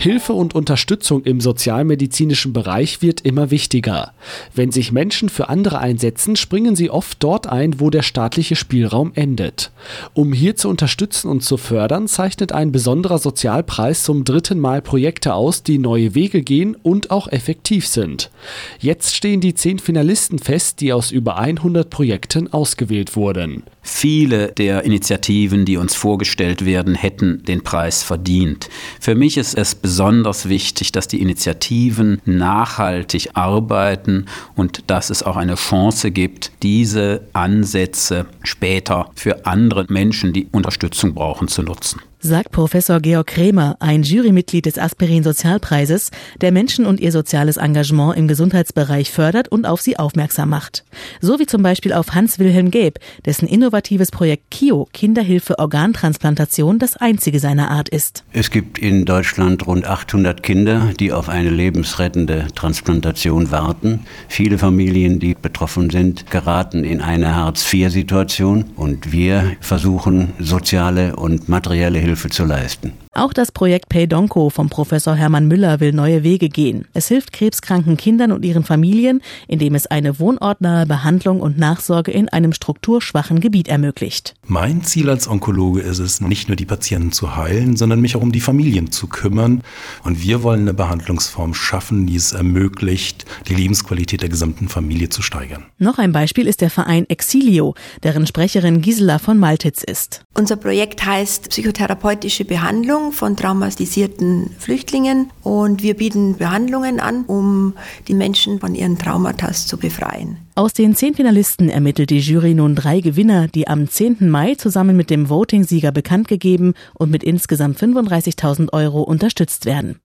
Hilfe und Unterstützung im sozialmedizinischen Bereich wird immer wichtiger. Wenn sich Menschen für andere einsetzen, springen sie oft dort ein, wo der staatliche Spielraum endet. Um hier zu unterstützen und zu fördern, zeichnet ein besonderer Sozialpreis zum dritten Mal Projekte aus, die neue Wege gehen und auch effektiv sind. Jetzt stehen die zehn Finalisten fest, die aus über 100 Projekten ausgewählt wurden. Viele der Initiativen, die uns vorgestellt werden, hätten den Preis verdient. Für mich ist es besonders wichtig, dass die Initiativen nachhaltig arbeiten und dass es auch eine Chance gibt, diese Ansätze später für andere Menschen, die Unterstützung brauchen, zu nutzen sagt Professor Georg Krämer, ein Jurymitglied des Aspirin Sozialpreises, der Menschen und ihr soziales Engagement im Gesundheitsbereich fördert und auf sie aufmerksam macht. So wie zum Beispiel auf Hans-Wilhelm Gabe, dessen innovatives Projekt KIO, Kinderhilfe Organtransplantation, das einzige seiner Art ist. Es gibt in Deutschland rund 800 Kinder, die auf eine lebensrettende Transplantation warten. Viele Familien, die betroffen sind, geraten in eine Hartz-IV-Situation und wir versuchen soziale und materielle Hilfe Hilfe zu leisten. Auch das Projekt Peydonco vom Professor Hermann Müller will neue Wege gehen. Es hilft krebskranken Kindern und ihren Familien, indem es eine wohnortnahe Behandlung und Nachsorge in einem strukturschwachen Gebiet ermöglicht. Mein Ziel als Onkologe ist es, nicht nur die Patienten zu heilen, sondern mich auch um die Familien zu kümmern. Und wir wollen eine Behandlungsform schaffen, die es ermöglicht, die Lebensqualität der gesamten Familie zu steigern. Noch ein Beispiel ist der Verein Exilio, deren Sprecherin Gisela von Maltitz ist. Unser Projekt heißt Psychotherapeutische Behandlung Von traumatisierten Flüchtlingen und wir bieten Behandlungen an, um die Menschen von ihren Traumata zu befreien. Aus den zehn Finalisten ermittelt die Jury nun drei Gewinner, die am 10. Mai zusammen mit dem Voting-Sieger bekannt gegeben und mit insgesamt 35.000 Euro unterstützt werden.